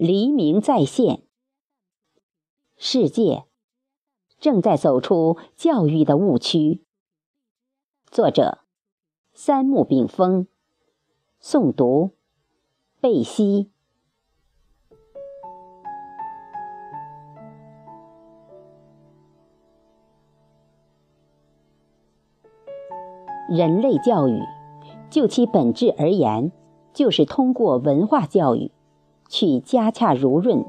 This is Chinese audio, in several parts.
黎明再现，世界正在走出教育的误区。作者：三木炳峰，诵读：贝西。人类教育，就其本质而言，就是通过文化教育。去加洽濡润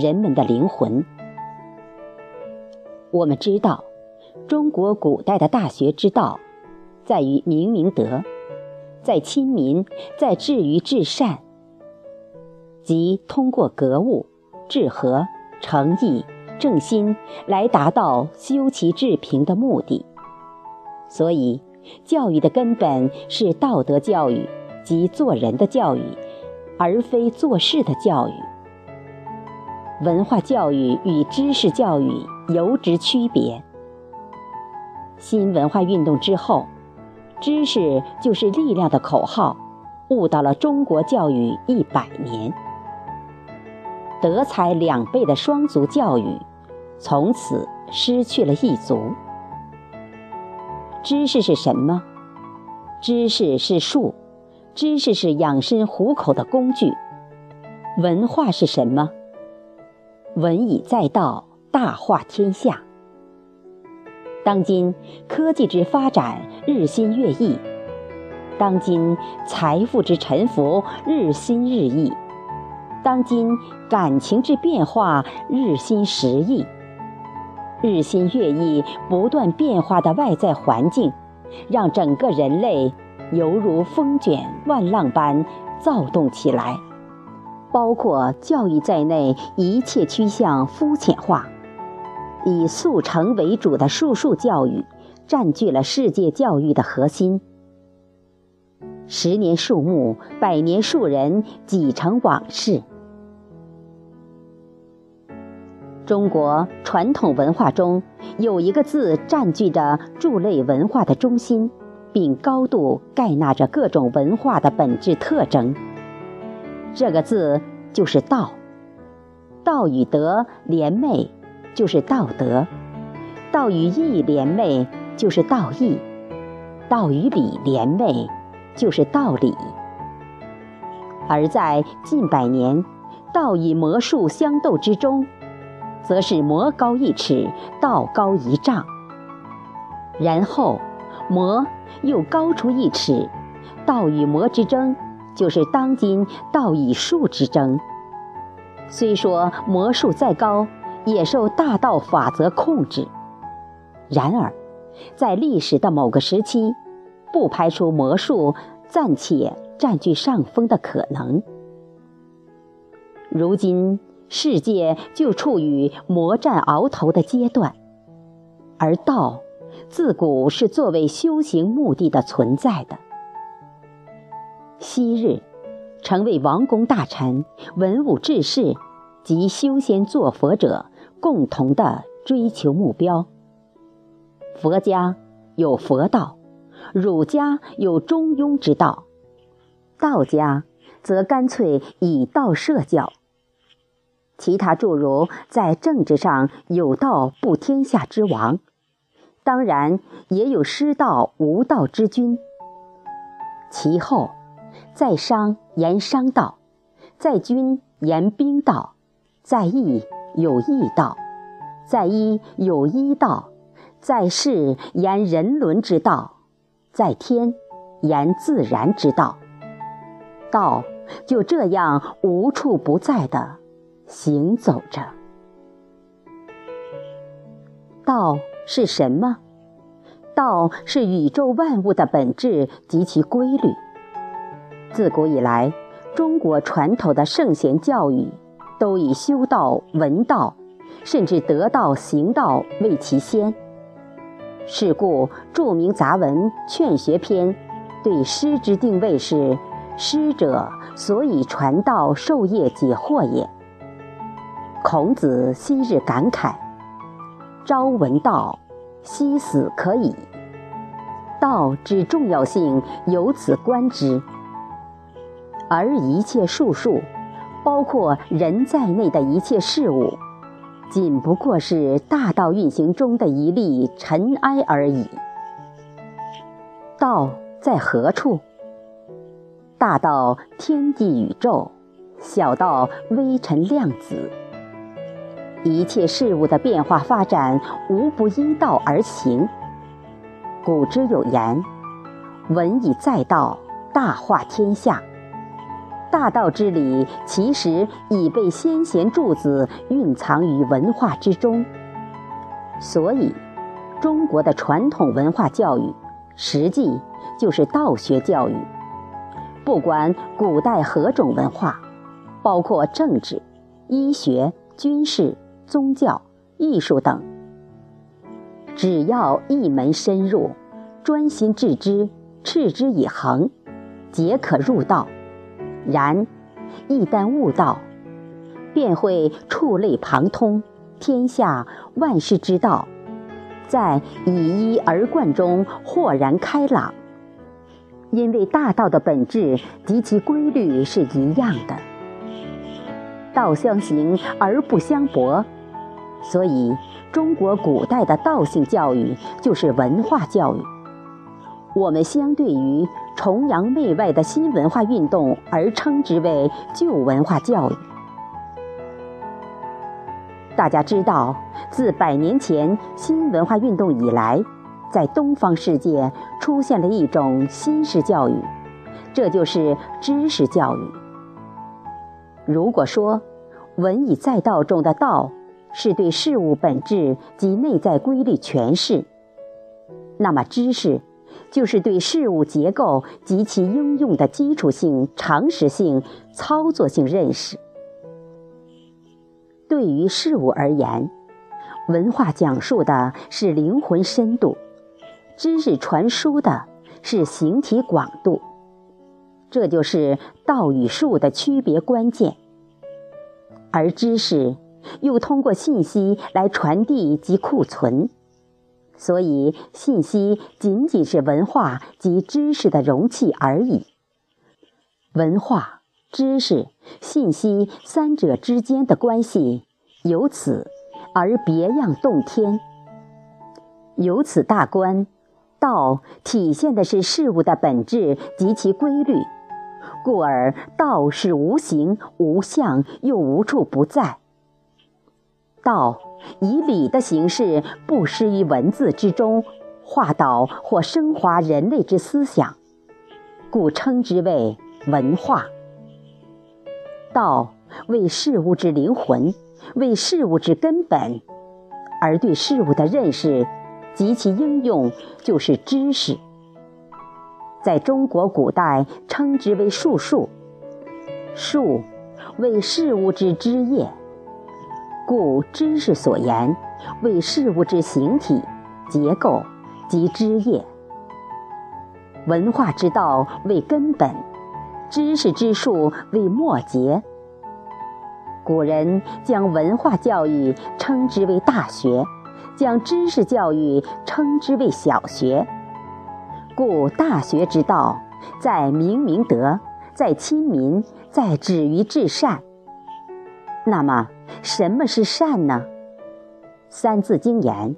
人们的灵魂。我们知道，中国古代的大学之道，在于明明德，在亲民，在治于至善，即通过格物、致和、诚意、正心来达到修齐治平的目的。所以，教育的根本是道德教育及做人的教育。而非做事的教育。文化教育与知识教育有之区别。新文化运动之后，“知识就是力量”的口号误导了中国教育一百年。德才两倍的双足教育，从此失去了一足。知识是什么？知识是树。知识是养生糊口的工具，文化是什么？文以载道，大化天下。当今科技之发展日新月异，当今财富之沉浮日新日异，当今感情之变化日新时异，日新月异、不断变化的外在环境，让整个人类。犹如风卷万浪般躁动起来，包括教育在内，一切趋向肤浅化，以速成为主的术数教育占据了世界教育的核心。十年树木，百年树人，几成往事。中国传统文化中有一个字占据着诸类文化的中心。并高度盖纳着各种文化的本质特征。这个字就是“道”，道与德联袂就是道德；道与义联袂就是道义；道与理联袂就是道理。而在近百年道与魔术相斗之中，则是魔高一尺，道高一丈。然后。魔又高出一尺，道与魔之争，就是当今道与术之争。虽说魔术再高，也受大道法则控制。然而，在历史的某个时期，不排除魔术暂且占据上风的可能。如今，世界就处于魔战鳌头的阶段，而道。自古是作为修行目的的存在的。昔日，成为王公大臣、文武志士及修仙做佛者共同的追求目标。佛家有佛道，儒家有中庸之道，道家则干脆以道摄教。其他诸如在政治上有道不天下之王。当然也有失道无道之君。其后，在商言商道，在军言兵道，在义有义道，在医有医道，在世言人伦之道，在天言自然之道。道就这样无处不在的行走着。道。是什么？道是宇宙万物的本质及其规律。自古以来，中国传统的圣贤教育都以修道、闻道，甚至得道、行道为其先。是故，著名杂文《劝学篇》对师之定位是：师者，所以传道授业解惑也。孔子昔日感慨。朝闻道，夕死可矣。道之重要性由此观之。而一切术数，包括人在内的一切事物，仅不过是大道运行中的一粒尘埃而已。道在何处？大到天地宇宙，小到微尘量子，一切事物的变化发展，无不依道而行。古之有言：“文以载道，大化天下。”大道之理，其实已被先贤诸子蕴藏于文化之中。所以，中国的传统文化教育，实际就是道学教育。不管古代何种文化，包括政治、医学、军事、宗教、艺术等，只要一门深入，专心致之，持之以恒，皆可入道。然，一旦悟道，便会触类旁通，天下万事之道，在以一而贯中豁然开朗。因为大道的本质及其规律是一样的，道相行而不相悖，所以中国古代的道性教育就是文化教育。我们相对于崇洋媚外的新文化运动而称之为旧文化教育。大家知道，自百年前新文化运动以来。在东方世界出现了一种新式教育，这就是知识教育。如果说“文以载道”中的“道”是对事物本质及内在规律诠释，那么知识就是对事物结构及其应用的基础性、常识性、操作性认识。对于事物而言，文化讲述的是灵魂深度。知识传输的是形体广度，这就是道与术的区别关键。而知识又通过信息来传递及库存，所以信息仅仅是文化及知识的容器而已。文化、知识、信息三者之间的关系，由此而别样洞天。由此大观。道体现的是事物的本质及其规律，故而道是无形无相又无处不在。道以理的形式布施于文字之中，化导或升华人类之思想，故称之为文化。道为事物之灵魂，为事物之根本，而对事物的认识。及其应用就是知识，在中国古代称之为术数，术为事物之枝叶，故知识所言为事物之形体、结构及枝叶。文化之道为根本，知识之术为末节。古人将文化教育称之为大学。将知识教育称之为小学，故大学之道，在明明德，在亲民，在止于至善。那么，什么是善呢？《三字经》言：“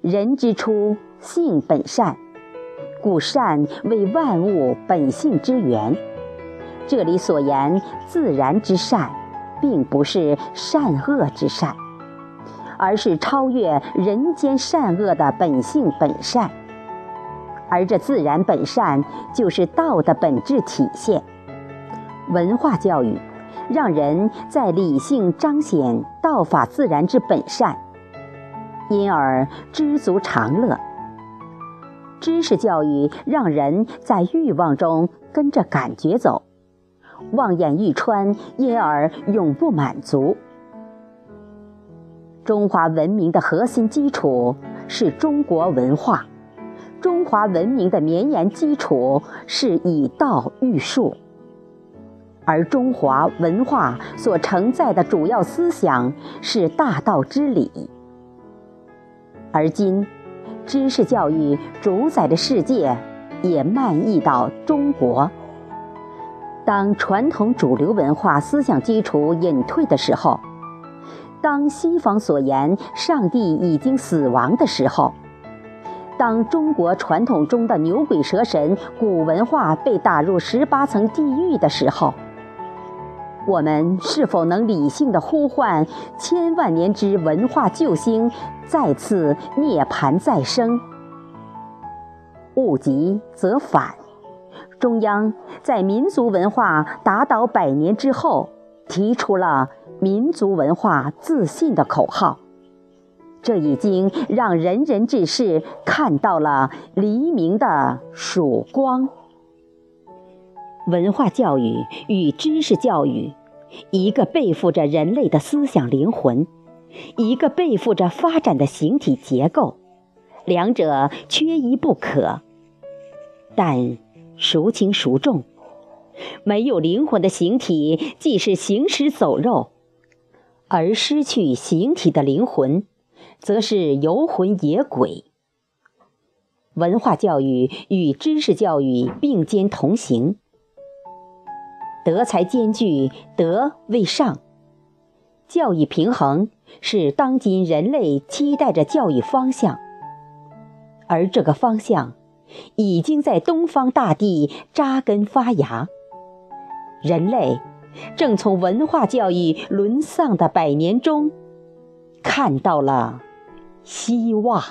人之初，性本善。”故善为万物本性之源。这里所言自然之善，并不是善恶之善。而是超越人间善恶的本性本善，而这自然本善就是道的本质体现。文化教育让人在理性彰显道法自然之本善，因而知足常乐；知识教育让人在欲望中跟着感觉走，望眼欲穿，因而永不满足。中华文明的核心基础是中国文化，中华文明的绵延基础是以道育术，而中华文化所承载的主要思想是大道之理。而今，知识教育主宰的世界也漫溢到中国，当传统主流文化思想基础隐退的时候，当西方所言上帝已经死亡的时候，当中国传统中的牛鬼蛇神古文化被打入十八层地狱的时候，我们是否能理性的呼唤千万年之文化救星再次涅槃再生？物极则反。中央在民族文化打倒百年之后，提出了民族文化自信的口号，这已经让仁人志士看到了黎明的曙光。文化教育与知识教育，一个背负着人类的思想灵魂，一个背负着发展的形体结构，两者缺一不可。但。孰轻孰重？没有灵魂的形体，既是行尸走肉；而失去形体的灵魂，则是游魂野鬼。文化教育与知识教育并肩同行，德才兼具，德为上。教育平衡是当今人类期待着教育方向，而这个方向。已经在东方大地扎根发芽，人类正从文化教育沦丧的百年中看到了希望。